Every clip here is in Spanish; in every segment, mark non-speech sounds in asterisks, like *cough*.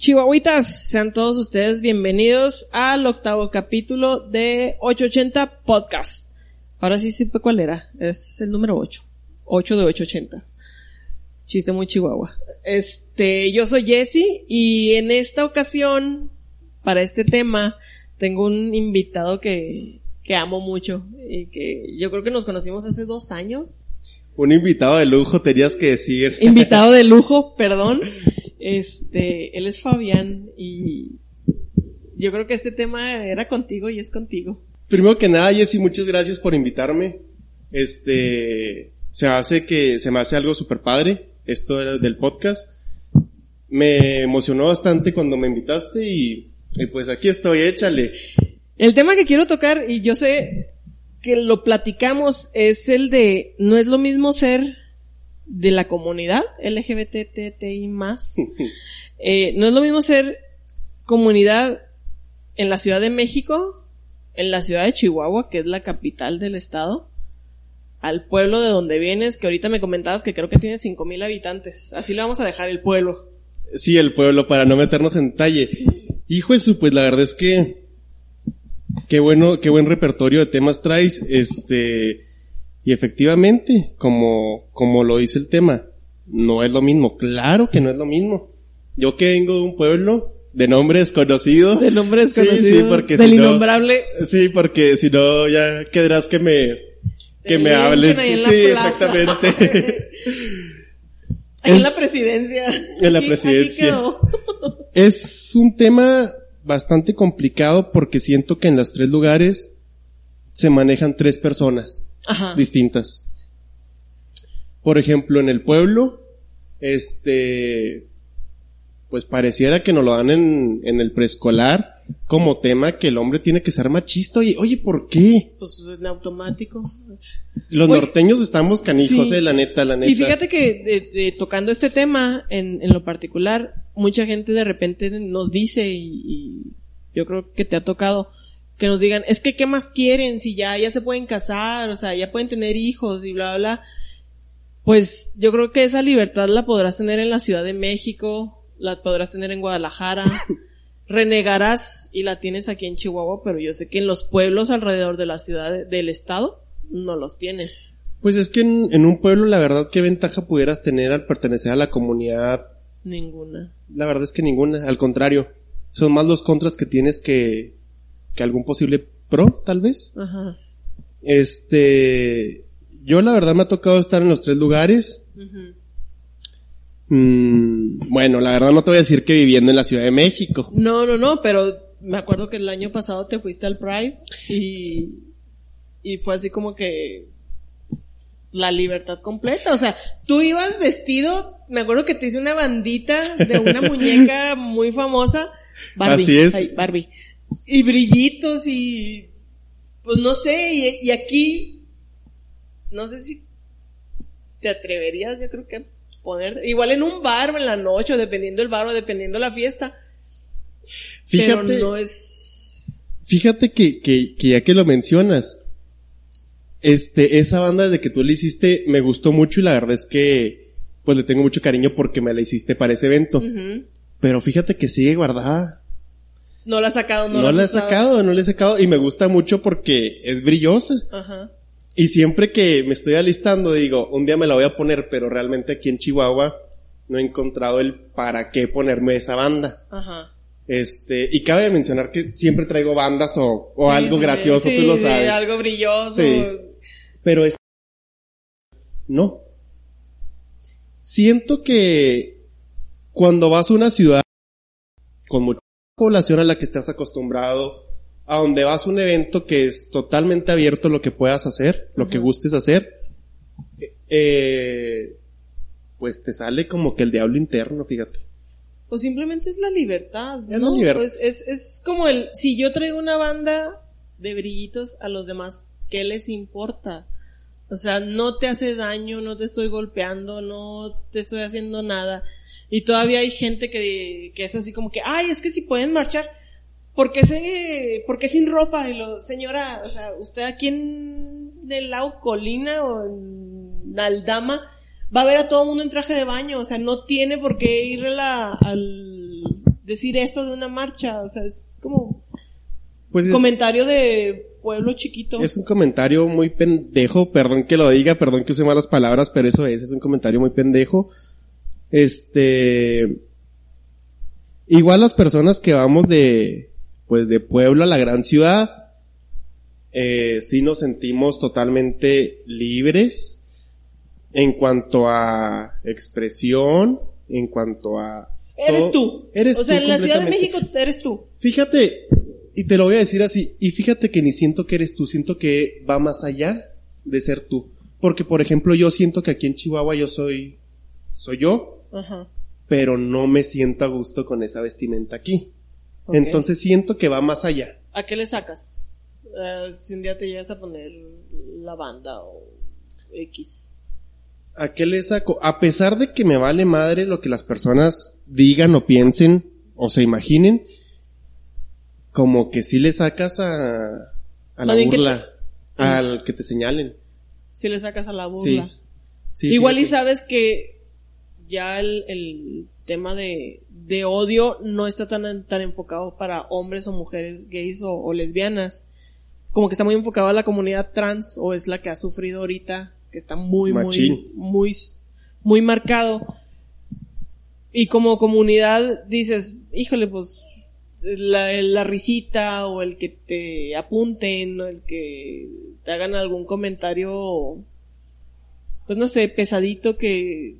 Chihuahuitas, sean todos ustedes bienvenidos al octavo capítulo de 880 Podcast. Ahora sí supe cuál era, es el número 8. 8 de 880. Chiste muy chihuahua. Este, yo soy Jesse y en esta ocasión, para este tema, tengo un invitado que, que amo mucho y que yo creo que nos conocimos hace dos años. Un invitado de lujo, tenías que decir. Invitado de lujo, *laughs* perdón. Este, él es Fabián y yo creo que este tema era contigo y es contigo. Primero que nada, Jessy, muchas gracias por invitarme. Este, se hace que, se me hace algo súper padre, esto del podcast. Me emocionó bastante cuando me invitaste y, y pues aquí estoy, échale. El tema que quiero tocar, y yo sé que lo platicamos, es el de, no es lo mismo ser de la comunidad LGBTTI más. Eh, no es lo mismo ser comunidad en la Ciudad de México, en la ciudad de Chihuahua, que es la capital del estado, al pueblo de donde vienes, que ahorita me comentabas que creo que tiene cinco mil habitantes. Así le vamos a dejar el pueblo. Sí, el pueblo, para no meternos en detalle. Hijo eso, pues la verdad es que qué bueno, qué buen repertorio de temas traes. Este, y efectivamente, como, como lo dice el tema, no es lo mismo. Claro que no es lo mismo. Yo que vengo de un pueblo de nombre desconocido. De nombre desconocido. sí, porque del si no- innombrable. Sí, porque si no ya quedarás que me, que me hablen. Sí, exactamente. *laughs* Ahí en la Es- presidencia. En la presidencia. es un tema bastante complicado porque siento que en los tres lugares se manejan tres personas Ajá. distintas. Por ejemplo, en el pueblo, este, pues pareciera que nos lo dan en, en el preescolar como tema que el hombre tiene que ser machista. Oye, oye, ¿por qué? Pues en automático. Los Oye, norteños estamos canijos, sí. eh, la neta, la neta. Y fíjate que de- de- tocando este tema en, en lo particular, mucha gente de repente nos dice y, y yo creo que te ha tocado que nos digan, es que qué más quieren si ya, ya se pueden casar, o sea, ya pueden tener hijos y bla, bla, bla. Pues yo creo que esa libertad la podrás tener en la Ciudad de México, la podrás tener en Guadalajara, *laughs* renegarás y la tienes aquí en Chihuahua, pero yo sé que en los pueblos alrededor de la ciudad, de- del estado, no los tienes. Pues es que en, en un pueblo, la verdad, ¿qué ventaja pudieras tener al pertenecer a la comunidad? Ninguna. La verdad es que ninguna, al contrario. Son más los contras que tienes que, que algún posible pro, tal vez. Ajá. Este, yo la verdad me ha tocado estar en los tres lugares. Mm, bueno, la verdad no te voy a decir que viviendo en la Ciudad de México. No, no, no, pero me acuerdo que el año pasado te fuiste al Pride y, y fue así como que la libertad completa. O sea, tú ibas vestido, me acuerdo que te hice una bandita de una *laughs* muñeca muy famosa. Barbie. Así es. Ay, Barbie. Y brillitos y, pues no sé, y, y aquí, no sé si te atreverías, yo creo que poner, igual en un bar o en la noche, o dependiendo del bar o dependiendo la fiesta. Fíjate, Pero no es... fíjate que, que, que ya que lo mencionas, este, esa banda desde que tú la hiciste me gustó mucho y la verdad es que, pues le tengo mucho cariño porque me la hiciste para ese evento. Pero fíjate que sigue guardada. No la has sacado, no, No, la la he sacado, no la he sacado y me gusta mucho porque es brillosa. Ajá. Y siempre que me estoy alistando digo, un día me la voy a poner, pero realmente aquí en Chihuahua no he encontrado el para qué ponerme esa banda. Ajá. Este, y cabe mencionar que siempre traigo bandas o, o Sí, algo sí, gracioso, sí, tú lo sabes. algo brilloso. Sí. Pero es... No. Siento que cuando vas a una ciudad con población a la que estás acostumbrado, a donde vas a un evento que es totalmente abierto lo que puedas hacer, lo que gustes hacer, eh, pues te sale como que el diablo interno, fíjate. O simplemente es la libertad, Es ¿no? la libertad. Pues es, es como el, si yo traigo una banda de brillitos a los demás, ¿qué les importa? O sea, no te hace daño, no te estoy golpeando, no te estoy haciendo nada. Y todavía hay gente que, que es así como que, ay, es que si pueden marchar, ¿por qué, se, ¿por qué sin ropa? Y lo, señora, o sea, usted aquí en el lado colina o en Aldama va a ver a todo el mundo en traje de baño, o sea, no tiene por qué ir a la- al decir eso de una marcha, o sea, es como Pues es, comentario de pueblo chiquito. es un comentario muy pendejo, perdón que lo diga, perdón que use malas palabras, pero eso es, es un comentario muy pendejo. Este, igual las personas que vamos de, pues de pueblo a la gran ciudad, eh, sí nos sentimos totalmente libres en cuanto a expresión, en cuanto a... eres todo. tú. Eres o sea, tú en la Ciudad de. México eres tú. Fíjate, y te lo voy a decir así, y fíjate que ni siento que eres tú, siento que va más allá de ser tú. Porque, por ejemplo, yo siento que aquí en Chihuahua yo soy, soy yo, Ajá. pero no me siento a gusto con esa vestimenta aquí. Entonces siento que va más allá. ¿A qué le sacas? Eh, si un día te llegas a poner la banda o X. ¿A qué le saco? A pesar de que me vale madre lo que las personas digan o piensen o se imaginen, como que sí le sacas a, a la que burla, al que te señalen. Si le sacas a la burla. Sí. Sí, Igual y sabes que ya el, el tema de, de odio no está tan, tan enfocado para hombres o mujeres gays o, o lesbianas. Como que está muy enfocado a la comunidad trans o es la que ha sufrido ahorita, que está muy, Machín. muy, muy, muy marcado. Y como comunidad dices, híjole, pues la, la risita o el que te apunten o el que te hagan algún comentario pues no sé, pesadito que,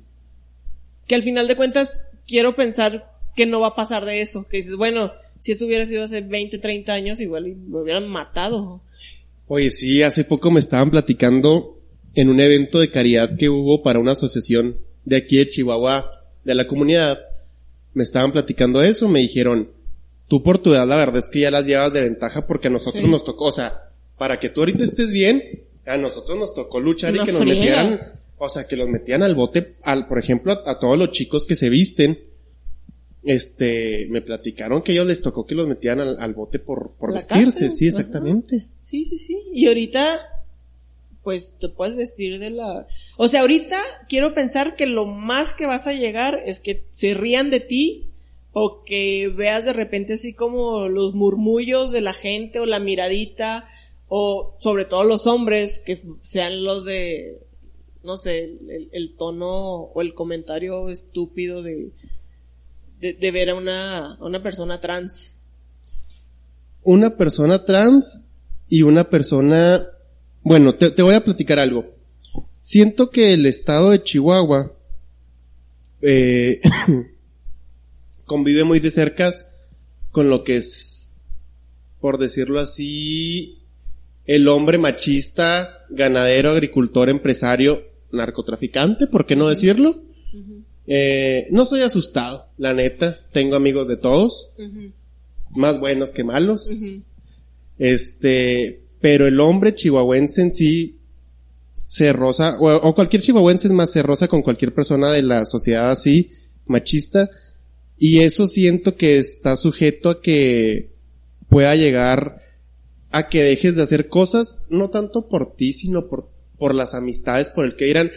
que al final de cuentas quiero pensar que no va a pasar de eso. Que dices, bueno, si esto hubiera sido hace 20, 30 años, igual me hubieran matado. Oye, sí, hace poco me estaban platicando en un evento de caridad que hubo para una asociación de aquí de Chihuahua, de la comunidad. Me estaban platicando eso, me dijeron, tú por tu edad la verdad es que ya las llevas de ventaja porque a nosotros Sí. nos tocó, o sea, para que tú ahorita estés bien, a nosotros nos tocó luchar y que nos friega. metieran, o sea, que los metían al bote, al, por ejemplo, a, a todos los chicos que se visten, este, me platicaron que a ellos les tocó que los metían al, al bote por, por La vestirse, cárcel, sí, ajá. exactamente. Sí, sí, sí. Y ahorita, pues te puedes vestir de la... O sea, ahorita quiero pensar que lo más que vas a llegar es que se rían de ti o que veas de repente así como los murmullos de la gente o la miradita o sobre todo los hombres que sean los de no sé el, tono o el comentario estúpido de de, ver a una una persona trans una persona trans y una persona... Bueno, te, te voy a platicar algo. Siento que el estado de Chihuahua eh, *laughs* convive muy de cerca con lo que es, por decirlo así, el hombre machista, ganadero, agricultor, empresario, narcotraficante, ¿por qué no decirlo? Eh, no soy asustado, la neta, tengo amigos de todos más buenos que malos. Este, pero el hombre chihuahuense en sí se roza, o, o cualquier chihuahuense es más se roza con cualquier persona de la sociedad así, machista, y eso siento que está sujeto a que pueda llegar a que dejes de hacer cosas, no tanto por ti, sino por, por las amistades, por el que dirán,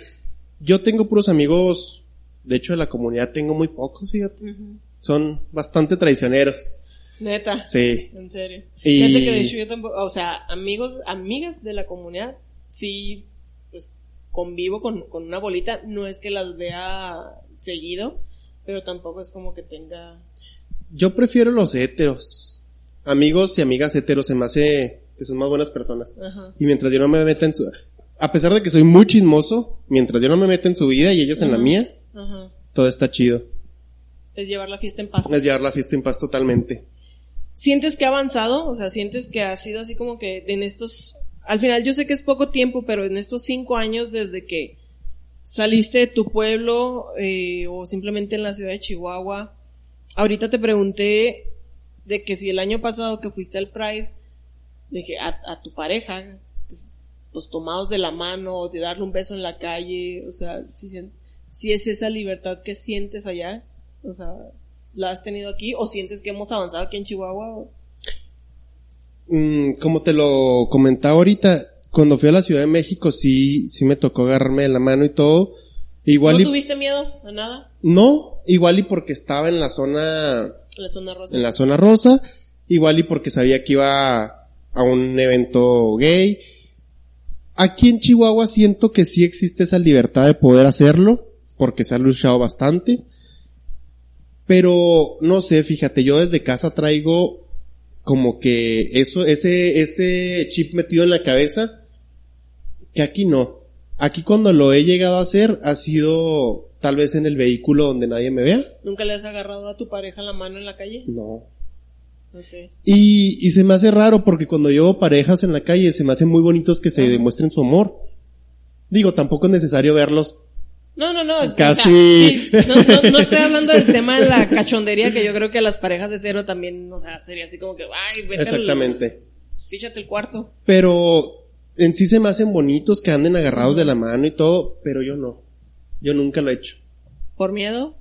yo tengo puros amigos, de hecho de la comunidad tengo muy pocos, fíjate, son bastante traicioneros. Neta. Sí. En serio. Y- Fíjate que de hecho yo tampoco, o sea, amigos, amigas de la comunidad, sí, pues convivo con, con una bolita, no es que las vea seguido, pero tampoco es como que tenga... Yo prefiero los heteros. Amigos y amigas heteros se me hace que son más buenas personas. Ajá. Y mientras yo no me meta en su... A pesar de que soy muy chismoso, mientras yo no me meta en su vida y ellos en la mía, Ajá. todo está chido. Es llevar la fiesta en paz. Es llevar la fiesta en paz totalmente. ¿Sientes que ha avanzado? O sea, ¿sientes que ha sido así como que en estos... Al final yo sé que es poco tiempo, pero en estos cinco años desde que saliste de tu pueblo eh, o simplemente en la ciudad de Chihuahua, ahorita te pregunté de que si el año pasado que fuiste al Pride, de que a, a tu pareja, pues, los tomados de la mano, de darle un beso en la calle, o sea, si, es esa libertad que sientes allá, o sea, ¿la has tenido aquí o sientes que hemos avanzado aquí en Chihuahua? Mm, como te lo comentaba ahorita, cuando fui a la Ciudad de México sí, sí me tocó agarrarme de la mano y todo. Igual ¿No y, tuviste miedo a nada no, igual y porque estaba en la zona, en la zona rosa? en la zona rosa, igual y porque sabía que iba a un evento gay. Aquí en Chihuahua siento que sí existe esa libertad de poder hacerlo, porque se ha luchado bastante. Pero, no sé, fíjate, yo desde casa traigo como que eso, ese, ese chip metido en la cabeza, que aquí no. Aquí cuando lo he llegado a hacer ha sido tal vez en el vehículo donde nadie me vea. ¿Nunca le has agarrado a tu pareja la mano en la calle? No. Ok. Y, y se me hace raro porque cuando llevo parejas en la calle se me hacen muy bonitos que se demuestren su amor. Digo, tampoco es necesario verlos. No, no, no. o Casi. sea, sí, no, no, no estoy hablando del tema de la cachondería, que yo creo que a las parejas hetero también, o sea, sería así como que, ay, vete al- Exactamente. píchate el cuarto. Pero en sí se me hacen bonitos que anden agarrados de la mano y todo, pero yo no. Yo nunca lo he hecho. ¿Por miedo?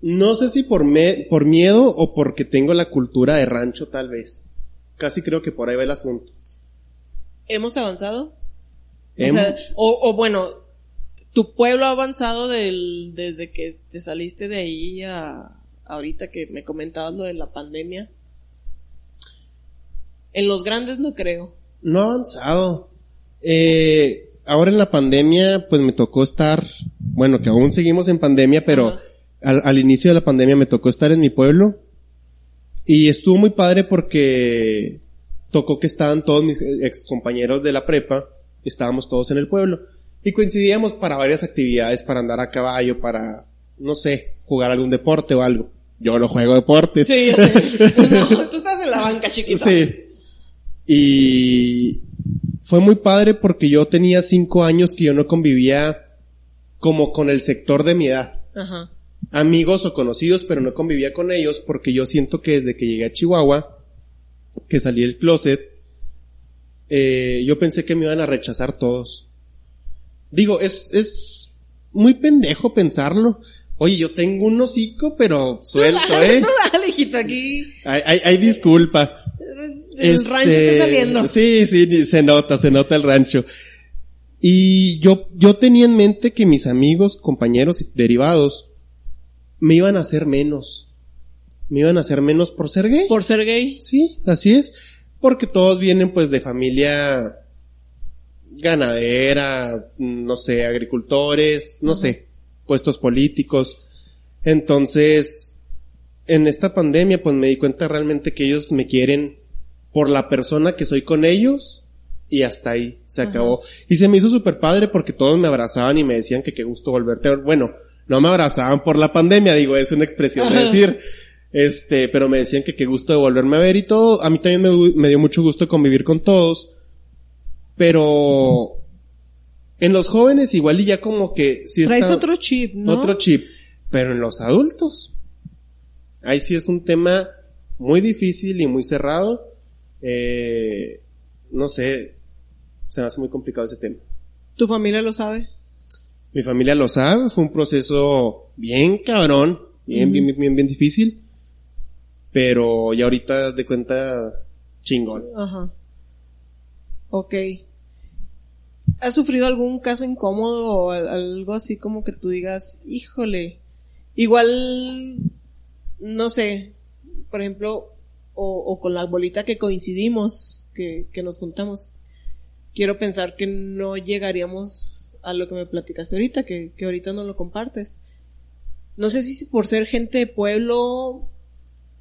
No sé si por, me, por miedo o porque tengo la cultura de rancho tal vez. Casi creo que por ahí va el asunto. ¿Hemos avanzado? O, sea, o, o bueno, tu pueblo ha avanzado del, desde que te saliste de ahí a ahorita que me comentabas lo de la pandemia. En los grandes no creo. No ha avanzado. Eh, ahora en la pandemia, pues me tocó estar, bueno, que aún seguimos en pandemia, pero al, al inicio de la pandemia me tocó estar en mi pueblo. Y estuvo muy padre porque tocó que estaban todos mis ex compañeros de la prepa, estábamos todos en el pueblo. Y coincidíamos para varias actividades, para andar a caballo, para, no sé, jugar algún deporte o algo. Yo no juego deportes. Sí. *laughs* *laughs* No, tú estás en la banca, chiquita. Sí. Y fue muy padre porque yo tenía cinco años que yo no convivía como con el sector de mi edad. Ajá. Amigos o conocidos, pero no convivía con ellos porque yo siento que desde que llegué a Chihuahua, que salí del closet, eh, yo pensé que me iban a rechazar todos. Digo, es, es muy pendejo pensarlo. Oye, yo tengo un hocico, pero suelto, *laughs* eh. tú dale, hijito, aquí Hay, hay, hay disculpa. El Este, rancho está saliendo. Sí, sí, se nota, se nota el rancho. Y yo, yo tenía en mente que mis amigos, compañeros y derivados me iban a hacer menos. Me iban a hacer menos por ser gay. Por ser gay. Sí, así es. Porque todos vienen pues de familia ganadera, no sé, agricultores, no sé, puestos políticos. Entonces, en esta pandemia pues me di cuenta realmente que ellos me quieren por la persona que soy con ellos y hasta ahí se acabó. Y se me hizo súper padre porque todos me abrazaban y me decían que qué gusto volverte a ver. Bueno, no me abrazaban por la pandemia, digo, es una expresión de decir. Este, pero me decían que qué gusto de volverme a ver y todo. A mí también me, dio mucho gusto convivir con todos. Pero en los jóvenes igual y ya como que sí Traes otro chip, ¿no? otro chip. Pero en los adultos, ahí sí es un tema muy difícil y muy cerrado. Eh, no sé, se me hace muy complicado ese tema. ¿Tu familia lo sabe? Mi familia lo sabe, fue un proceso bien cabrón, bien, bien, bien, bien, bien difícil. Pero ya ahorita de cuenta chingón. Ajá. Ok. ¿Has sufrido algún caso incómodo o al- algo así como que tú digas, híjole, igual, no sé, por ejemplo, o, o con la bolita que coincidimos, que, que nos juntamos, quiero pensar que no llegaríamos a lo que me platicaste ahorita, que, que ahorita no lo compartes. No sé si por ser gente de pueblo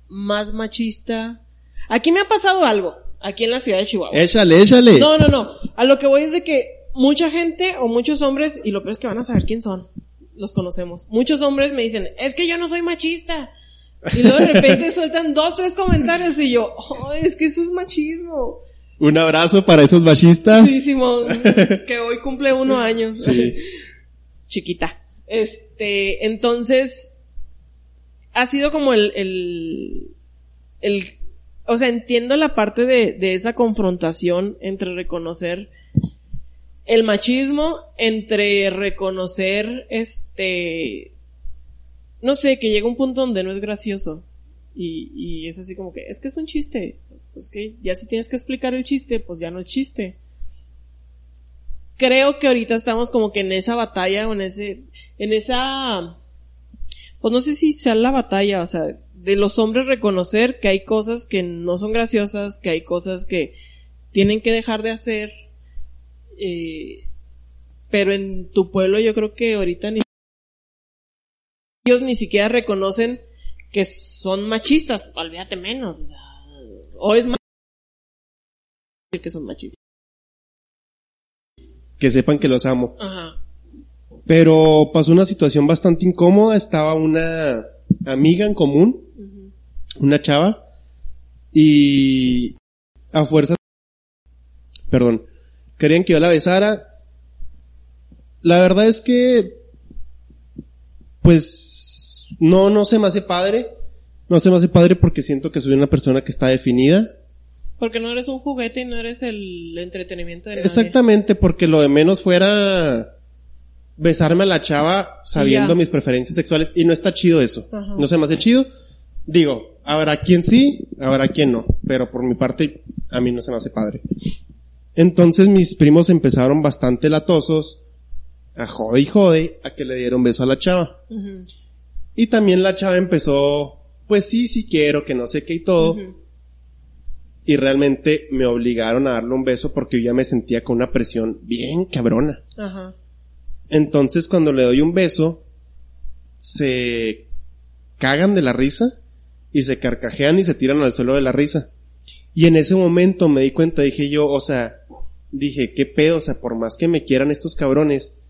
más machista. Aquí me ha pasado algo, aquí en la ciudad de Chihuahua. Échale, échale. No, no, no. A lo que voy es de que mucha gente o muchos hombres, y lo peor es que van a saber quién son, los conocemos. Muchos hombres me dicen, es que yo no soy machista. Y luego de repente sueltan dos, tres comentarios y yo, oh, es que eso es machismo. Un abrazo para esos machistas. Sí, Simón, que hoy cumple uno años. Sí. *laughs* Chiquita. Este, entonces, ha sido como el, el, el, o sea, entiendo la parte de, de esa confrontación entre reconocer el machismo, entre reconocer, este, no sé, que llega un punto donde no es gracioso. Y, y es así como que, es que es un chiste. Pues que ya si tienes que explicar el chiste, pues ya no es chiste. Creo que ahorita estamos como que en esa batalla o en ese, en esa, pues no sé si sea la batalla, o sea, de los hombres reconocer que hay cosas que no son graciosas, que hay cosas que tienen que dejar de hacer, eh, pero en tu pueblo yo creo que ahorita ni ellos ni siquiera reconocen que son machistas, olvídate menos, o sea, o es más que son machistas. Que sepan que los amo. Ajá. Pero pasó una situación bastante incómoda. Estaba una amiga en común, una chava, y a fuerza, perdón, querían que yo la besara. La verdad es que, pues, no, no se me hace padre. No se me hace padre porque siento que soy una persona que está definida. Porque no eres un juguete y no eres el entretenimiento de nadie. Exactamente, porque lo de menos fuera besarme a la chava sabiendo mis preferencias sexuales y no está chido eso. Ajá. No se me hace chido. Digo, habrá quien sí, habrá quien no, pero por mi parte a mí no se me hace padre. Entonces mis primos empezaron bastante latosos a jode y jode a que le dieron beso a la chava. Y también la chava empezó, pues sí, sí quiero, que no sé qué y todo. Y realmente me obligaron a darle un beso porque yo ya me sentía con una presión bien cabrona. Ajá. Entonces cuando le doy un beso, se cagan de la risa y se carcajean y se tiran al suelo de la risa. Y en ese momento me di cuenta, dije yo, o sea, dije, qué pedo, o sea, por más que me quieran estos cabrones,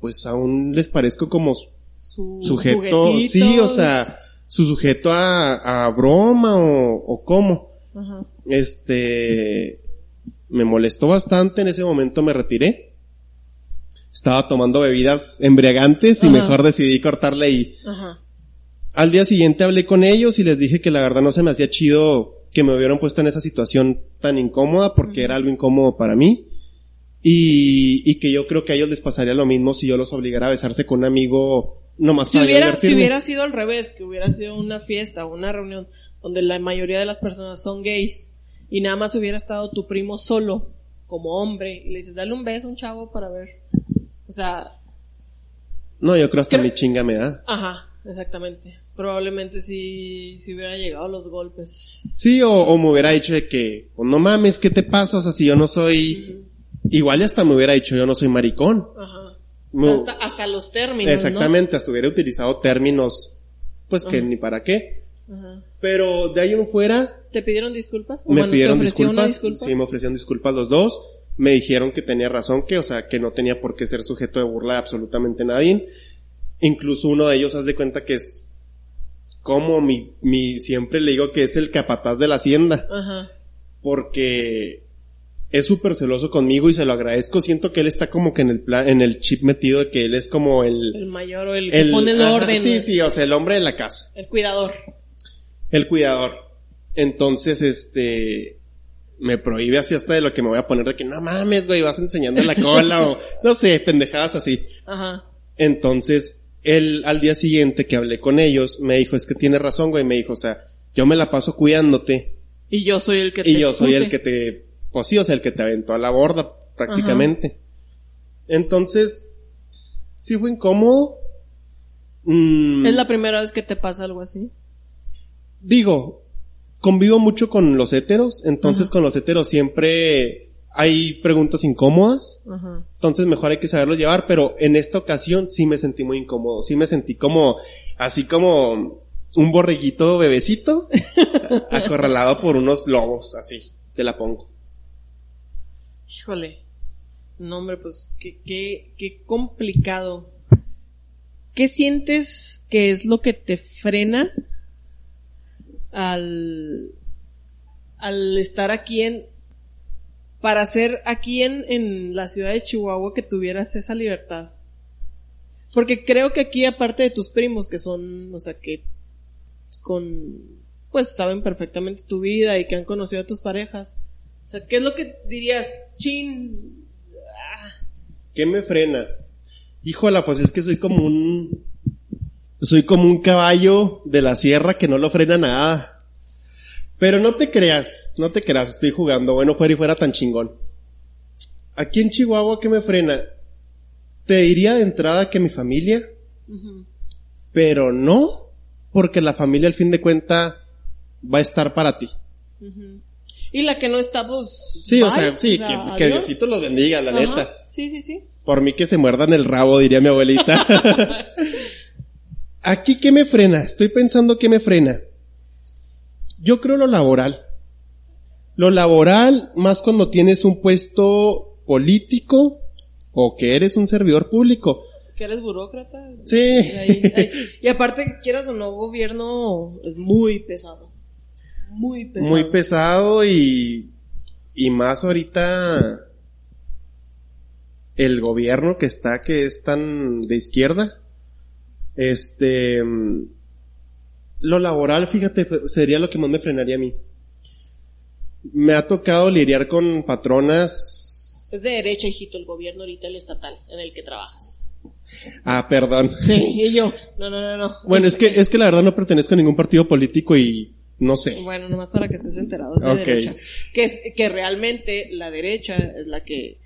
pues aún les parezco como Su sujeto, juguetitos. sí, o sea, su sujeto a, a broma o, o cómo. Ajá. Este, me molestó bastante, en ese momento me retiré. Estaba tomando bebidas embriagantes y Ajá. mejor decidí cortarle y Ajá. al día siguiente hablé con ellos y les dije que la verdad no se me hacía chido que me hubieran puesto en esa situación tan incómoda porque era algo incómodo para mí. Y, y que yo creo que a ellos les pasaría lo mismo si yo los obligara a besarse con un amigo nomás Si para hubiera, si divertirme. hubiera sido al revés, que hubiera sido una fiesta o una reunión donde la mayoría de las personas son gays y nada más hubiera estado tu primo solo como hombre y le dices, dale un beso a un chavo para ver. O sea, No, yo creo hasta Creo- mi chinga me da. ajá, exactamente. Probablemente sí, si hubiera llegado los golpes. Sí, o, o me hubiera dicho de que, pues, no mames, ¿qué te pasa? O sea, si yo no soy, igual hasta me hubiera dicho, yo no soy maricón. Ajá. Hasta, hasta los términos, Exactamente, hasta hubiera utilizado términos, pues que ni para qué. ¿no? Ajá. Pero de ahí en fuera, ¿Te pidieron disculpas? ¿O me bueno, pidieron ¿Te ofreció disculpas. disculpa? Sí, me ofrecieron disculpas los dos. Me dijeron que tenía razón, que, o sea, que no tenía por qué ser sujeto de burla de absolutamente nadie. Incluso uno de ellos, haz de cuenta que es como mi, mi, siempre le digo que es el capataz de la hacienda. Ajá. porque es súper celoso conmigo y se lo agradezco. Siento que él está como que en el plan, en el chip metido de que él es como el, El mayor o el que el, pone el ajá, orden. Sí, sí, o sea, el hombre de la casa, El cuidador. el cuidador. Entonces, este, me prohíbe así hasta de lo que me voy a poner de que no mames, güey, vas enseñando la cola o *laughs* no sé, pendejadas así. Ajá. Entonces, él al día siguiente que hablé con ellos, me dijo, es que tiene razón, güey, me dijo, o sea, yo me la paso cuidándote Y yo soy el que te y yo soy el que te, pues sí, o sea, el que te aventó a la borda, prácticamente. Entonces, sí fue incómodo. Mm, Es la primera vez que te pasa algo así. Digo, convivo mucho con los héteros, entonces Ajá. con los héteros siempre hay preguntas incómodas, Ajá. entonces mejor hay que saberlos llevar, pero en esta ocasión sí me sentí muy incómodo, sí me sentí como, así como, un borreguito bebecito *laughs* acorralado por unos lobos, así, te la pongo. Híjole. No, hombre, pues qué, qué, qué complicado. ¿Qué sientes que es lo que te frena al, al estar aquí en, para ser aquí en, en la ciudad de Chihuahua que tuvieras esa libertad? Porque creo que aquí, aparte de tus primos, que son, o sea, que con, pues saben perfectamente tu vida y que han conocido a tus parejas. O sea, ¿qué es lo que dirías? Chin. Ah. ¿Qué me frena? Híjola, pues es que soy como un, soy como un caballo de la sierra que no lo frena nada. Pero no te creas, no te creas, estoy jugando, bueno fuera y fuera tan chingón. Aquí en Chihuahua, ¿qué me frena? Te diría de entrada que mi familia, pero no, porque la familia al fin de cuenta va a estar para ti. Y la que no está, pues... Sí, o sea, sí, que, que Diosito los bendiga, la neta. Sí, sí, sí. Por mí que se muerdan el rabo, diría mi abuelita. *laughs* Aquí, ¿qué me frena? Estoy pensando qué me frena. Yo creo lo laboral. Lo laboral, más cuando tienes un puesto político o que eres un servidor público. Que eres burócrata. Sí. Y aparte, quieras o no, gobierno es muy pesado. Muy pesado. Muy pesado y, y más ahorita el gobierno que está, que es tan de izquierda. Este, lo laboral, fíjate, sería lo que más me frenaría a mí. Me ha tocado lidiar con patronas. Es de derecha, hijito, el gobierno ahorita, el estatal, en el que trabajas. Ah, perdón. Sí, y yo, *laughs* no, no, no, no. Bueno, es que, es que la verdad no pertenezco a ningún partido político y no sé. Bueno, nomás para que estés enterado de derecha. Que es, que realmente la derecha es la que,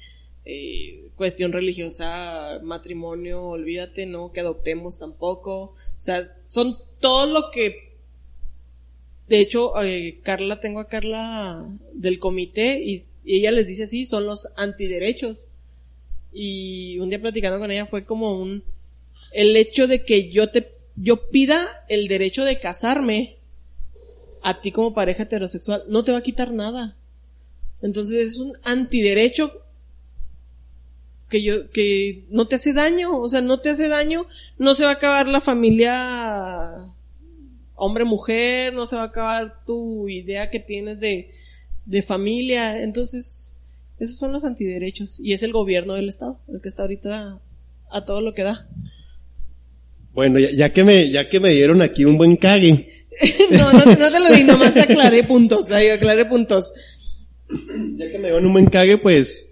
eh, cuestión religiosa, matrimonio, olvídate, no, que adoptemos tampoco. O sea, son todo lo que de hecho, eh, Carla, tengo a Carla del comité y, ella les dice así, son los antiderechos. Y un día platicando con ella fue como un, el hecho de que yo te, yo pida el derecho de casarme a ti como pareja heterosexual, no te va a quitar nada. Entonces es un antiderecho que yo, que no te hace daño, o sea, no te hace daño, no se va a acabar la familia hombre-mujer, no se va a acabar tu idea que tienes de, de familia, entonces, esos son los antiderechos, y es el gobierno del Estado, el que está ahorita a todo lo que da. Bueno, ya, que me, ya que me dieron aquí un buen cague. *laughs* no, no, no, te lo di, nomás aclaré *laughs* puntos, ahí aclaré puntos. Ya que me dieron un buen cague, pues,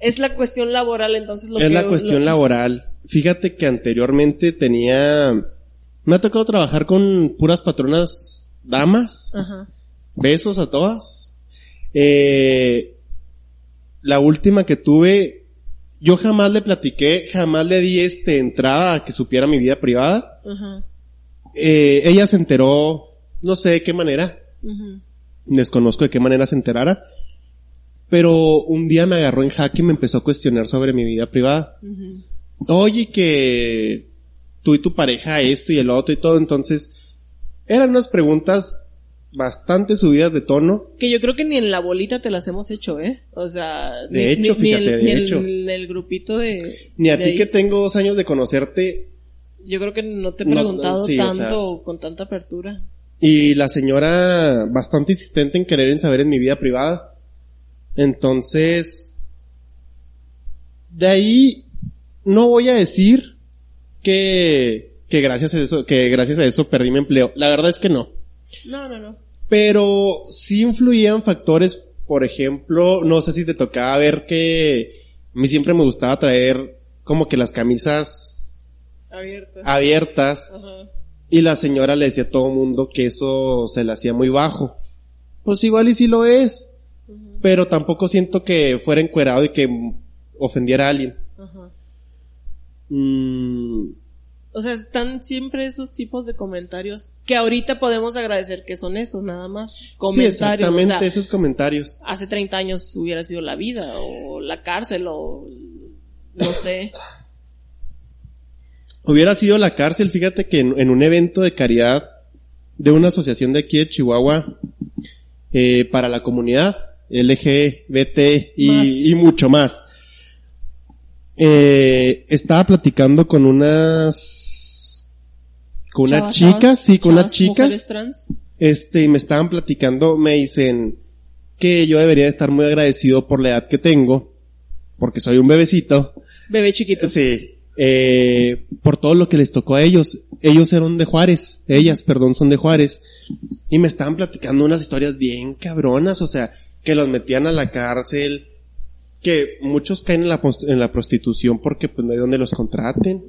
es la cuestión laboral, entonces lo es la cuestión laboral. Fíjate que anteriormente tenía, me ha tocado trabajar con puras patronas damas. Ajá. Besos a todas. Eh, la última que tuve, yo jamás le platiqué, jamás le di este entrada a que supiera mi vida privada. Ajá. Eh, ella se enteró, no sé de qué manera. Desconozco de qué manera se enterara pero un día me agarró en jaque y me empezó a cuestionar sobre mi vida privada. Oye, que tú y tu pareja esto y el otro y todo, entonces eran unas preguntas bastante subidas de tono. Que yo creo que ni en la bolita te las hemos hecho, ¿eh? O sea, de hecho, fíjate, de hecho. En el grupito de... Ni a ti que tengo dos años de conocerte. Yo creo que no te he preguntado tanto, con tanta apertura. Y la señora bastante insistente en querer en saber en mi vida privada. Entonces, de ahí no voy a decir que, que gracias a eso, que gracias a eso perdí mi empleo. La verdad es que no. No, no, no. Pero sí influían factores, por ejemplo, no sé si te tocaba ver que a mí siempre me gustaba traer como que las camisas abiertas. abiertas y la señora le decía a todo mundo que eso se le hacía muy bajo. Pues igual y si lo es pero tampoco siento que fuera encuerado y que ofendiera a alguien. Ajá. Mm. O sea, están siempre esos tipos de comentarios que ahorita podemos agradecer que son esos, nada más. Comentarios. Sí, exactamente, esos comentarios. Hace 30 años hubiera sido la vida, o la cárcel, o no sé. *laughs* Hubiera sido la cárcel, fíjate que en, en un evento de caridad de una asociación de aquí de Chihuahua eh, para la comunidad LGBT y, y mucho más. Eh, estaba platicando con unas con unas Chavas, chicas, chavas, sí, con unas chicas. trans. Este, y me estaban platicando, me dicen que yo debería de estar muy agradecido por la edad que tengo, porque soy un bebecito. Bebé chiquito. Sí. Eh, por todo lo que les tocó a ellos. Ellos eran de Juárez, ellas, perdón, son de Juárez. Y me estaban platicando unas historias bien cabronas, o sea, que los metían a la cárcel, que muchos caen en la, en la prostitución porque pues no hay donde los contraten.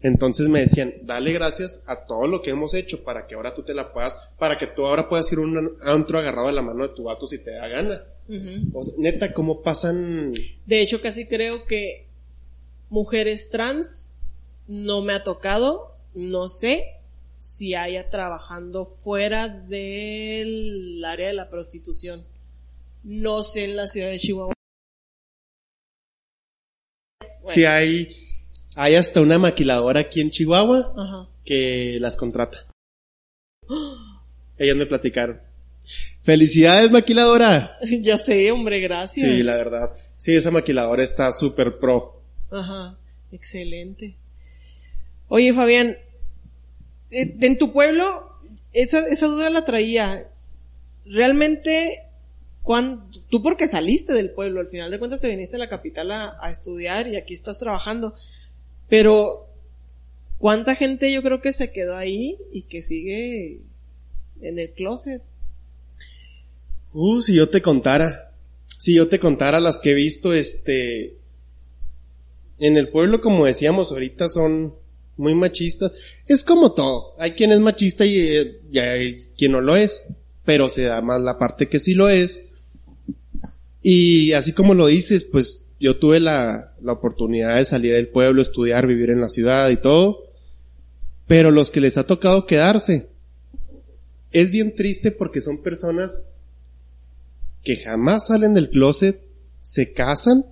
Entonces me decían, dale gracias a todo lo que hemos hecho para que ahora tú te la puedas, para que tú ahora puedas ir a un antro agarrado de la mano de tu vato si te da gana. Ujú. O sea, neta, ¿cómo pasan? De hecho, casi creo que mujeres trans no me ha tocado, no sé si haya trabajando fuera del área de la prostitución. No sé en la ciudad de Chihuahua. Si hay, hay hasta una maquiladora aquí en Chihuahua Ajá. que las contrata. Ellas me platicaron. Felicidades, maquiladora. *laughs* ya sé, hombre, gracias. Sí, la verdad. Sí, esa maquiladora está súper pro. Ajá, excelente. Oye, Fabián, eh, en tu pueblo, esa, esa duda la traía. Realmente, cuan- tú porque saliste del pueblo, al final de cuentas te viniste a la capital a, a estudiar y aquí estás trabajando. Pero, ¿cuánta gente yo creo que se quedó ahí y que sigue en el closet? Uh, si yo te contara. Si yo te contara las que he visto, este... En el pueblo, como decíamos ahorita, son muy machistas. Es como todo. Hay quien es machista y, eh, y hay quien no lo es. Pero se da más la parte que sí lo es. Y así como lo dices, pues yo tuve la, la oportunidad de salir del pueblo, estudiar, vivir en la ciudad y todo. Pero los que les ha tocado quedarse, es bien triste porque son personas que jamás salen del closet, se casan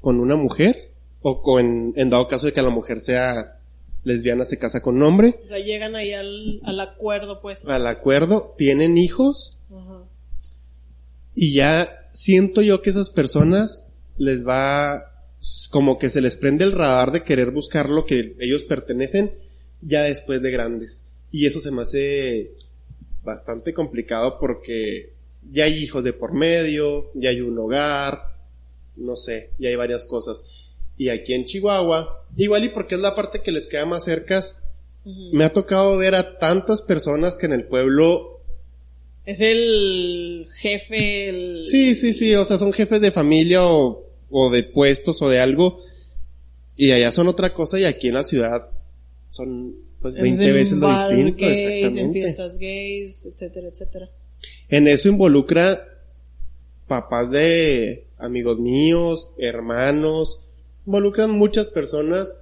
con una mujer, o con, en dado caso de que la mujer sea lesbiana, se casa con un hombre, O sea, llegan ahí al, al acuerdo, pues. al acuerdo, tienen hijos, Ajá. y ya siento yo que esas personas les va, como que se les prende el radar de querer buscar lo que ellos pertenecen ya después de grandes. Y eso se me hace bastante complicado porque ya hay hijos de por medio, ya hay un hogar, no sé, ya hay varias cosas. Y aquí en Chihuahua, igual y porque es la parte que les queda más cerca, Ujú. me ha tocado ver a tantas personas que en el pueblo Es el jefe, el... Sí, sí, sí, o sea, son jefes de familia o, o de puestos o de algo. Y allá son otra cosa y aquí en la ciudad son pues Es 20 en veces lo distinto, gays, en fiestas gays, etcétera, etcétera. En eso involucra papás de amigos míos, hermanos, involucran muchas personas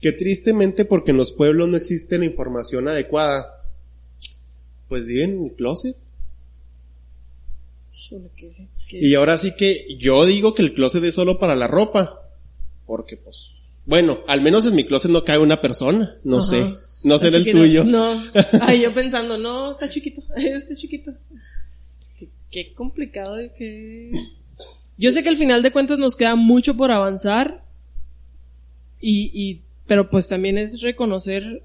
que tristemente porque en los pueblos no existe la información adecuada, pues viven en el closet. Híjole, qué- qué- Y ahora sí que yo digo que el closet es solo para la ropa. Porque pues, bueno, al menos en mi closet no cae una persona. No Ajá. sé. No en el tuyo. No. *laughs* Ay, yo pensando, no, está chiquito, *laughs* está chiquito. Qué, qué complicado de que... *laughs* Yo sé que al final de cuentas nos queda mucho por avanzar y, y, pero pues también es reconocer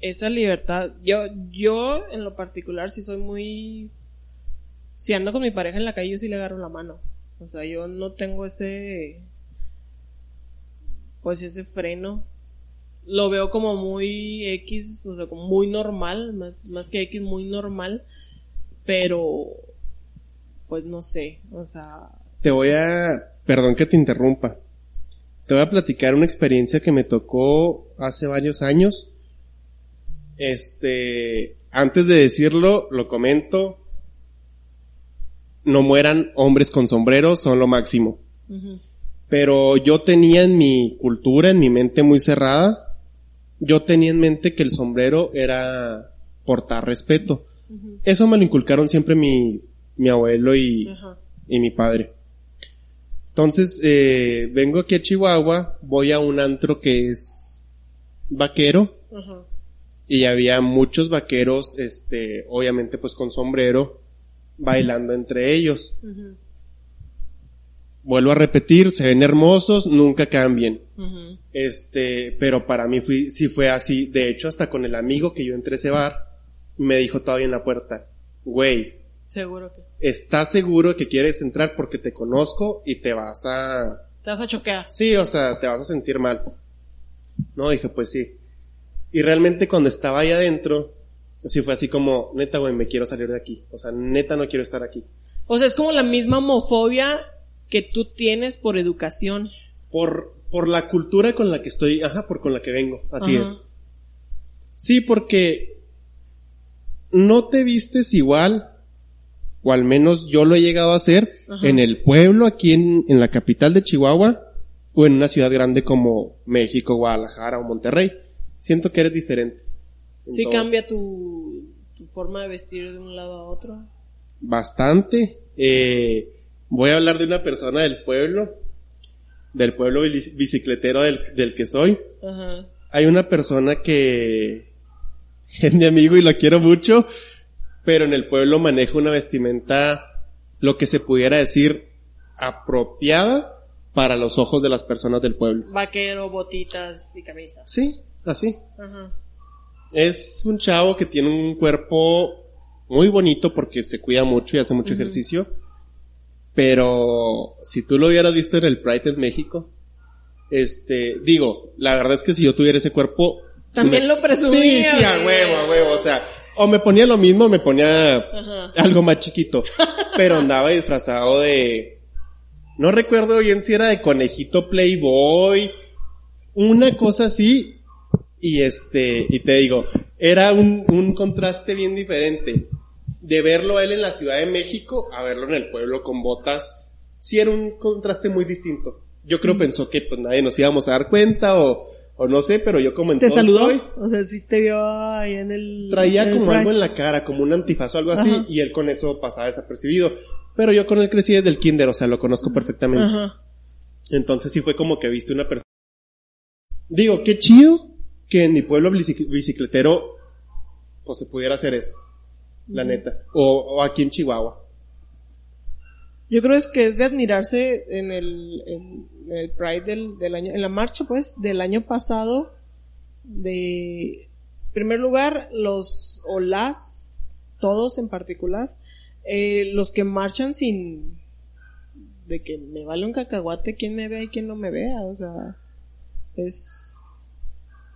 esa libertad. Yo, yo en lo particular sí soy muy, si ando con mi pareja en la calle yo sí le agarro la mano. O sea, yo no tengo ese, pues ese freno lo veo como muy X, o sea, como muy normal, más, más que X, muy normal, pero, pues no sé, o sea... Te voy a, perdón que te interrumpa. Te voy a platicar una experiencia que me tocó hace varios años. Este, antes de decirlo, lo comento. No mueran hombres con sombreros, son lo máximo. Pero yo tenía en mi cultura, en mi mente muy cerrada, yo tenía en mente que el sombrero era portar respeto. Eso me lo inculcaron siempre mi, mi abuelo y, y mi padre. Entonces, eh, vengo aquí a Chihuahua, voy a un antro que es vaquero y había muchos vaqueros, este, obviamente pues con sombrero, bailando entre ellos. Vuelvo a repetir, se ven hermosos, nunca cambien. Ujú. Este, pero para mí fui, sí fue así. De hecho, hasta con el amigo que yo entré a ese bar, me dijo todavía en la puerta, güey, Seguro que. ¿Estás seguro que quieres entrar porque te conozco y te vas a, Te vas a choquear. sí, o sea, te vas a sentir mal? No, dije, pues sí. Y realmente cuando estaba ahí adentro, sí fue así como, neta, güey, me quiero salir de aquí. O sea, neta no quiero estar aquí. O sea, es como la misma homofobia que tú tienes por educación. Por, por la cultura con la que estoy, ajá, por con la que vengo, así Ajá. es. Sí, porque no te vistes igual, o al menos yo lo he llegado a hacer, Ajá. en el pueblo, aquí en, en la capital de Chihuahua, o en una ciudad grande como México, Guadalajara o Monterrey. Siento que eres diferente. en Sí todo. cambia tu, tu forma de vestir de un lado a otro. Bastante. Eh, voy a hablar de una persona del pueblo, del pueblo bici- bicicletero del, del que soy. Ajá. hay una persona que *laughs* es mi amigo y lo quiero mucho, pero en el pueblo maneja una vestimenta, lo que se pudiera decir, apropiada para los ojos de las personas del pueblo. Vaquero, botitas y camisa. Sí, así. Ajá. Es un chavo que tiene un cuerpo muy bonito porque se cuida mucho y hace mucho ejercicio. Pero si tú lo hubieras visto en el Pride en México, este, digo, la verdad es que si yo tuviera ese cuerpo, También me- lo presumía, Sí, sí, a huevo, a huevo, o sea, o me ponía lo mismo, me ponía Ajá. algo más chiquito, pero andaba disfrazado de, no recuerdo bien si era de conejito Playboy, una cosa así, y este, y te digo, era un, un contraste bien diferente. De verlo a él en la Ciudad de México a verlo en el pueblo con botas, sí era un contraste muy distinto. Yo creo pensó que pues nadie nos íbamos a dar cuenta o, o no sé, pero yo como en ¿Te todo saludó? estoy, O sea, sí te vio ahí en el... traía en el como algo en la cara, como un antifaz o algo así, Ajá. y él con eso pasaba desapercibido. Pero yo con él crecí desde el kinder, o sea, lo conozco perfectamente. Ajá. Entonces sí fue como que viste una persona. Digo, qué chido que en mi pueblo bici- bicicletero pues se pudiera hacer eso. La neta. O, o aquí en Chihuahua. Yo creo es que es de admirarse en el, en el Pride del, del año, en la marcha pues, del año pasado, de, en primer lugar, los, o las, todos en particular, eh, los que marchan sin, de que me vale un cacahuate quién me vea y quién no me vea, o sea, es,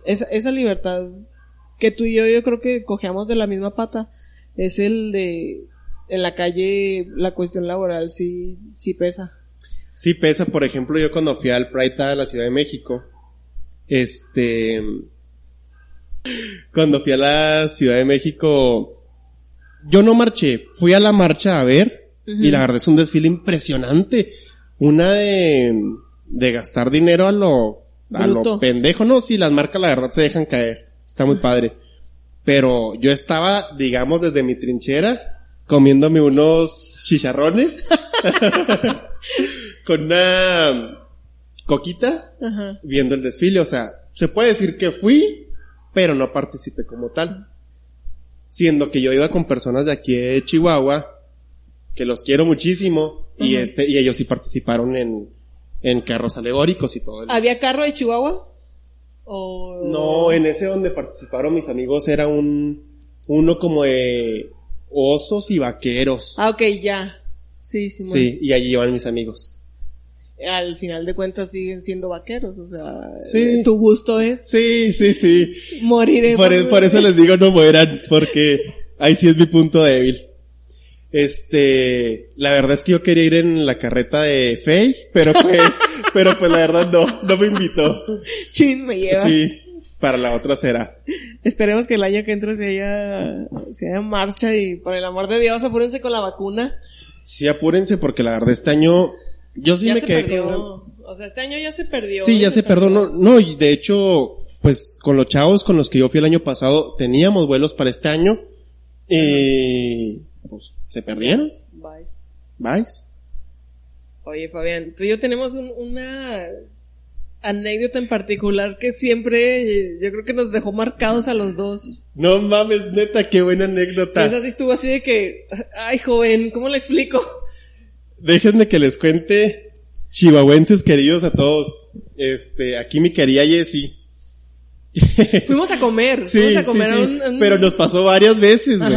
esa, esa libertad que tú y yo, yo creo que cogemos de la misma pata, es el de, en la calle, la cuestión laboral sí, sí pesa. Sí pesa, por ejemplo, yo cuando fui al Pride a la Ciudad de México, este, cuando fui a la Ciudad de México, yo no marché, fui a la marcha a ver, y la verdad es un desfile impresionante, una de, de gastar dinero a lo, a lo pendejo, no, sí, las marcas la verdad se dejan caer, está muy padre, pero yo estaba, digamos, desde mi trinchera, comiéndome unos chicharrones, *laughs* con una coquita, Ajá. viendo el desfile. O sea, se puede decir que fui, pero no participé como tal. Siendo que yo iba con personas de aquí de Chihuahua, que los quiero muchísimo, y este, y ellos sí participaron en, en carros alegóricos y todo. el- ¿Había carro de Chihuahua? O... No, en ese donde participaron mis amigos era un, uno como de osos y vaqueros. Ah, ok, ya. Sí, sí, sí, y allí iban mis amigos. Al final de cuentas siguen siendo vaqueros, o sea, Sí. tu gusto es Sí, sí, sí. morir Por, por eso les digo no mueran, *laughs* porque ahí sí es mi punto débil. Este, la verdad es que yo quería ir en la carreta de Faye, pero pues, *laughs* pero pues la verdad no, no me invitó. Chin, me lleva. Sí, para la otra será. Esperemos que el año que entra se haya, se haya marcha y por el amor de Dios apúrense con la vacuna. Sí, apúrense porque la verdad este año, yo sí ya me se quedé perdió. con... O sea, este año ya se perdió. Sí, ya se perdonó. No, y de hecho, pues con los chavos con los que yo fui el año pasado, teníamos vuelos para este año y pues se perdieron. Vais. ¿Vais? Oye, Fabián, tú y yo tenemos un- una anécdota en particular que siempre yo creo que nos dejó marcados a los dos. No mames, neta, qué buena anécdota. Esa sí estuvo así de que, ay joven, ¿cómo le explico? Déjenme que les cuente, chihuahuenses queridos a todos. Este, aquí mi querida Jessie. *laughs* Fuimos a comer, Sí, fuimos a sí, comer a sí. un- a un- Pero nos pasó varias veces, güey.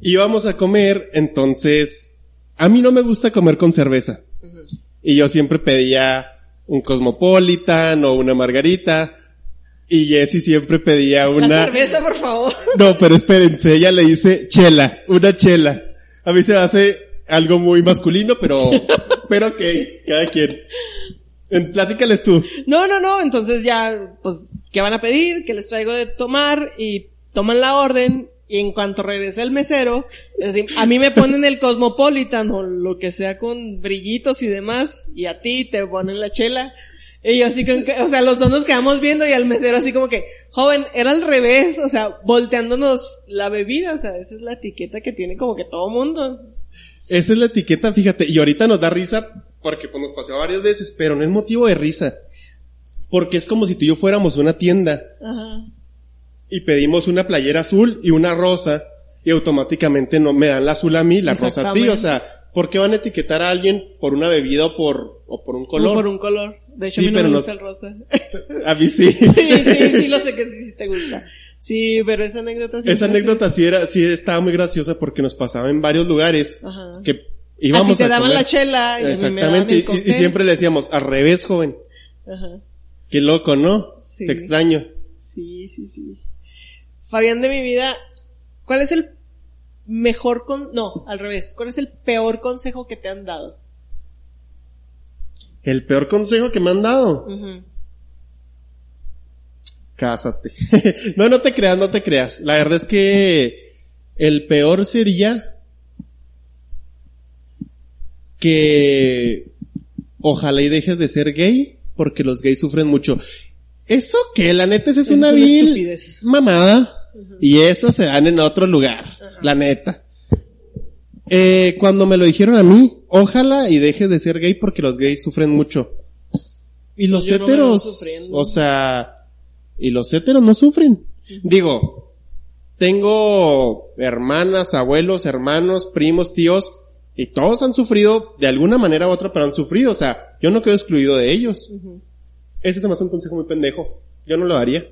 Íbamos a comer, entonces, a mí no me gusta comer con cerveza. Y yo siempre pedía un Cosmopolitan o una Margarita. Y Jessie siempre pedía La una... cerveza, por favor. No, pero espérense, ella le dice chela, una chela. A mí se me hace algo muy masculino, pero, *laughs* pero ok, cada quien. En, platícales tú. No, no, no, entonces ya, pues, ¿qué van a pedir? ¿Qué les traigo de tomar? Y toman la orden, y en cuanto regresa el mesero, es decir, a mí me ponen el Cosmopolitan o lo que sea con brillitos y demás, y a ti te ponen la chela. Y yo así con que, o sea, los dos nos quedamos viendo y al mesero así como que, joven, era al revés, o sea, volteándonos la bebida, o sea, esa es la etiqueta que tiene como que todo mundo. Esa es la etiqueta, fíjate. Y ahorita nos da risa porque pues nos pasó varias veces, pero no es motivo de risa. Porque es como si tú y yo fuéramos a una tienda Ajá. Y pedimos una playera azul y una rosa y automáticamente no me dan la azul a mí, la rosa a ti. O sea, ¿por qué van a etiquetar a alguien por una bebida o por, o por un color? Por un color. De hecho, Sí, a mí no me no- gusta el rosa. *laughs* A mí sí. *laughs* Sí, sí, sí, lo sé que sí, sí te gusta. Sí, pero esa anécdota sí. Esa anécdota sí era, sí estaba muy graciosa porque nos pasaba en varios lugares Ajá. que a íbamos ti te a, daban comer. la chela y a me daban Exactamente, el y- siempre le decíamos, al revés, joven. Ajá. Qué loco, ¿no? Sí. Te extraño. Sí, sí, sí. Fabián de mi vida, ¿cuál es el mejor con, no, al revés, ¿cuál es el peor consejo que te han dado? El peor consejo que me han dado. Cásate. *laughs* no, no te creas, no te creas. La verdad es que el peor sería que ojalá y dejes de ser gay porque los gays sufren mucho. Eso que la neta esa es Eso una es una vil mamada y eso se dan en otro lugar, la neta. Eh, cuando me lo dijeron a mí, ojalá y dejes de ser gay porque los gays sufren mucho. Y los yo heteros, o sea, y los heteros no sufren. Digo, tengo hermanas, abuelos, hermanos, primos, tíos, y todos han sufrido de alguna manera u otra, pero han sufrido. O sea, yo no quedo excluido de ellos. Ese se me hace un consejo muy pendejo. Yo no lo haría.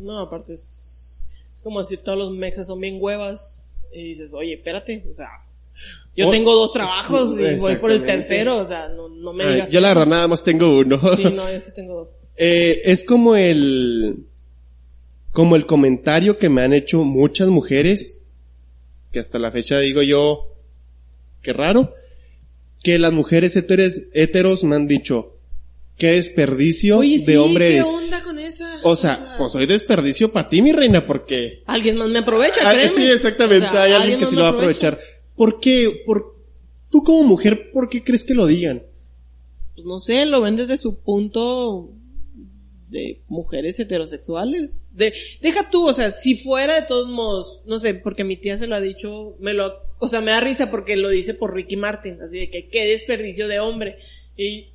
No, aparte es, es como decir todos los mexas son bien huevas y dices, oye, espérate, o sea, yo tengo dos trabajos y voy por el tercero, o sea, no, no me Ay, digas. yo la verdad nada más tengo uno. Sí, no, yo *laughs* sí tengo dos. Eh, es como el, como el comentario que me han hecho muchas mujeres, que hasta la fecha digo yo, qué raro, que las mujeres heteros, heteros me han dicho, qué desperdicio Oye, de sí, hombre ¿qué eres. onda con esa? O sea, pues soy desperdicio para ti, mi reina, porque... Alguien más me aprovecha, Ah, créeme. sí, exactamente, O sea, hay alguien que sí lo va a aprovecha. aprovechar. ¿Por qué? Por, tú como mujer, ¿por qué crees que lo digan? Pues no sé, lo ven desde su punto de mujeres heterosexuales. De, deja tú, o sea, si fuera de todos modos, no sé, porque mi tía se lo ha dicho, me lo, o sea, me da risa porque lo dice por Ricky Martin, así de que qué desperdicio de hombre. Y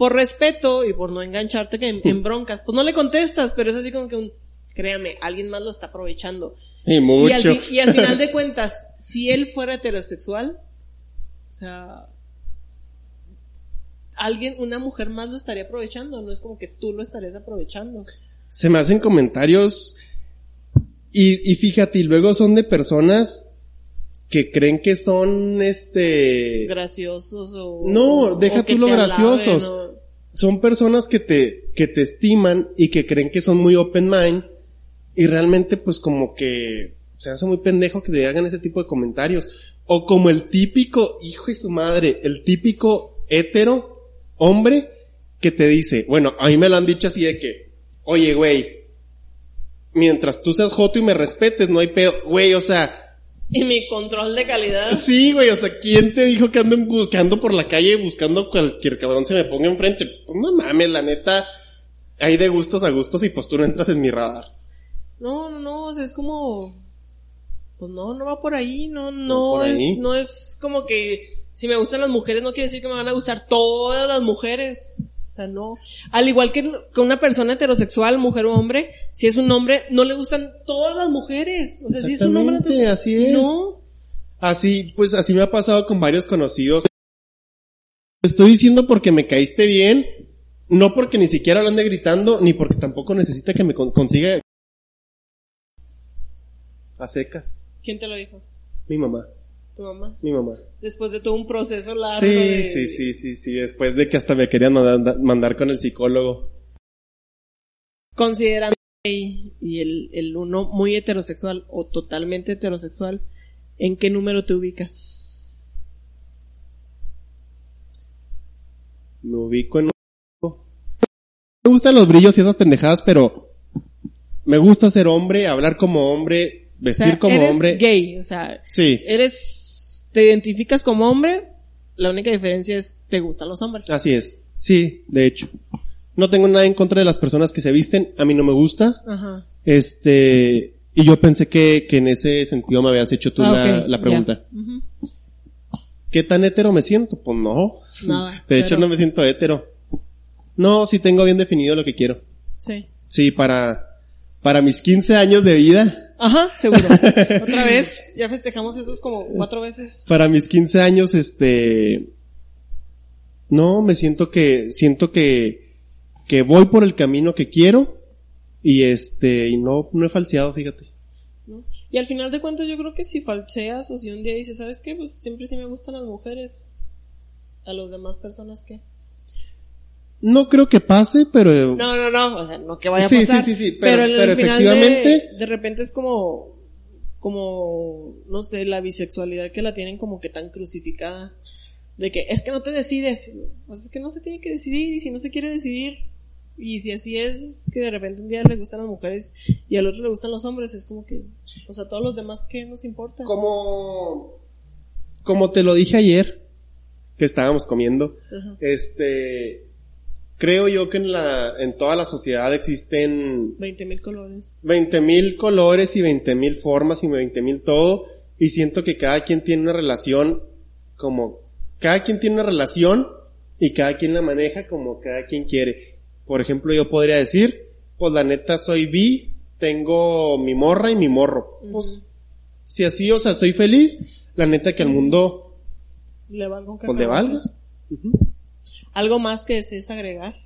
por respeto y por no engancharte que en, en broncas, pues no le contestas, pero es así como que un, créame, alguien más lo está aprovechando. Y Y al, mucho. fi- y al final de *laughs* cuentas, si él fuera heterosexual, o sea, alguien, una mujer más lo estaría aprovechando, no es como que tú lo estarías aprovechando. se me hacen comentarios y, y fíjate, y luego son de personas que creen que son este Graciosos o... No, deja o tú lo alaben, graciosos. o- son personas que te que te estiman y que creen que son muy open mind y realmente pues como que se hace muy pendejo que te hagan ese tipo de comentarios. O como el típico hijo de su madre, el típico hetero hombre que te dice, bueno, a mí me lo han dicho así de que, oye güey, mientras tú seas joto y me respetes, no hay pedo, güey, o sea, *laughs* Y mi control de calidad. Sí, güey, o sea, ¿quién te dijo que ando buscando por la calle buscando cualquier cabrón se me ponga enfrente? Pues no mames, la neta, hay de gustos a gustos y pues tú no entras en mi radar. No, no, no, o sea, es como... Pues no, no va por ahí, no, no, ahí. es, no es como que si me gustan las mujeres no quiere decir que me van a gustar todas las mujeres. O sea, no. Al igual que con una persona heterosexual, mujer o hombre, si es un hombre, no le gustan todas las mujeres. O sea, si es un hombre así es. No. Así, pues así me ha pasado con varios conocidos. Te estoy diciendo porque me caíste bien, no porque ni siquiera lo ande gritando, ni porque tampoco necesita que me con- consiga a secas. ¿Quién te lo dijo? Mi mamá, ¿Tu mamá? mi mamá. Después de todo un proceso largo Sí, de... sí, sí, sí, sí, después de que hasta me querían mandar, mandar con el psicólogo. Considerando y, y el, el uno muy heterosexual o totalmente heterosexual, ¿en qué número te ubicas? Me ubico en un... Me gustan los brillos y esas pendejadas, pero me gusta ser hombre, hablar como hombre, O vestir sea, como eres hombre. gay, o sea, Sí, eres, te identificas como hombre, la única diferencia es te gustan los hombres. así es. Sí, de hecho. No tengo nada en contra de las personas que se visten, a mí no me gusta. Ajá. Este, y yo pensé que, que en ese sentido me habías hecho tú Ah, la, pregunta. ¿Qué tan hetero me siento? Pues no. Nada, *laughs* De hecho no me siento hetero. No, sí tengo bien definido lo que quiero. Sí. Sí, para, para mis 15 años de vida, Ajá, seguro. *laughs* Otra vez, ya festejamos esos como cuatro veces. para mis 15 años, este, no, me siento que, siento que, que voy por el camino que quiero y este, y no, no he falseado, fíjate. ¿no? Y al final de cuentas yo creo que si falseas o si un día dices, ¿sabes qué? Pues siempre sí me gustan las mujeres. A los demás personas que... No creo que pase, pero No, no, no, o sea, no que vaya a Sí, pasar. sí, sí, sí, pero- en el pero final efectivamente- De, de repente es como, como, no sé, la bisexualidad que la tienen como que tan crucificada. De que es que no te decides. Pues es que no se tiene que decidir y si no se quiere decidir. Y si así es que de repente un día le gustan las mujeres y al otro le gustan los hombres, es como que, o sea, todos los demás que nos importa. como, como te lo dije ayer, que estábamos comiendo, Ajá. este, creo yo que en la, en toda la sociedad existen 20 mil colores. 20 mil colores y 20 mil formas y 20 mil todo, y siento que cada quien tiene una relación como, cada quien tiene una relación y cada quien la maneja como cada quien quiere. Por ejemplo, yo podría decir, pues la neta soy bi, tengo mi morra y mi morro. Pues, si así, o sea, soy feliz, la neta que al mundo, Le valga un pues le. Algo más que desees agregar.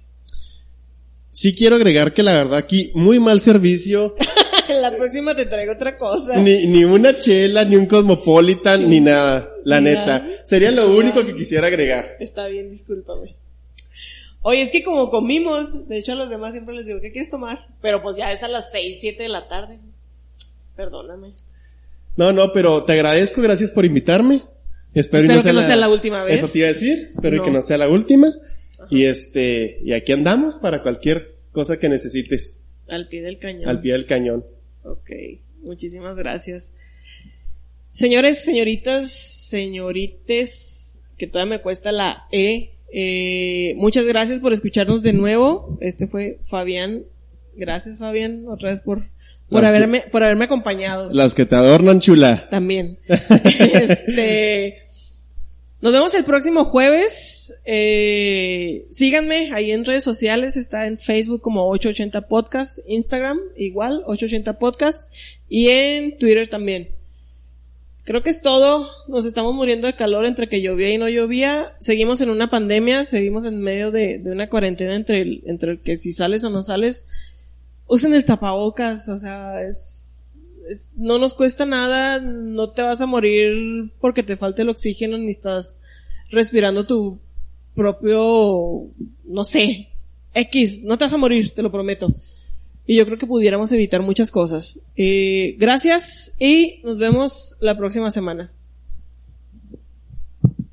Sí quiero agregar que la verdad aquí, muy mal servicio, *laughs* la próxima te traigo otra cosa. ni, ni una chela, ni un cosmopolitan, ni nada, la Ni neta. nada. Sería lo Ni único que quisiera agregar. Está bien, discúlpame. Oye, es que como comimos, de hecho a los demás siempre les digo, ¿qué quieres tomar? Pero pues ya es a las 6, 7 de la tarde. Perdóname. No, no, pero te agradezco, gracias por invitarme. Espero, y Espero que no sea la última vez. Eso te iba a decir, espero No. que no sea la última. Y este, y aquí andamos para cualquier cosa que necesites, Al pie del cañón. al pie del cañón. Ok, muchísimas gracias. Señores, señoritas, señorites, que todavía me cuesta la E. eh, muchas gracias por escucharnos de nuevo. Este fue Fabián. Gracias, Fabián, otra vez por, por Las que- haberme, por haberme acompañado. Las que te adornan, chula. También. *laughs* este, nos vemos el próximo jueves. Eh, síganme ahí en redes sociales. Está en Facebook como 880 Podcast, Instagram igual 880 Podcast y en Twitter también. Creo que es todo. Nos estamos muriendo de calor entre que llovía y no llovía. Seguimos en una pandemia, seguimos en medio de, de una cuarentena entre el, entre el que si sales o no sales. Usen el tapabocas, o sea, es, no nos cuesta nada, no te vas a morir porque te falte el oxígeno ni estás respirando tu propio, no sé, X, no te vas a morir, te lo prometo. Y yo creo que pudiéramos evitar muchas cosas. Eh, gracias y nos vemos la próxima semana.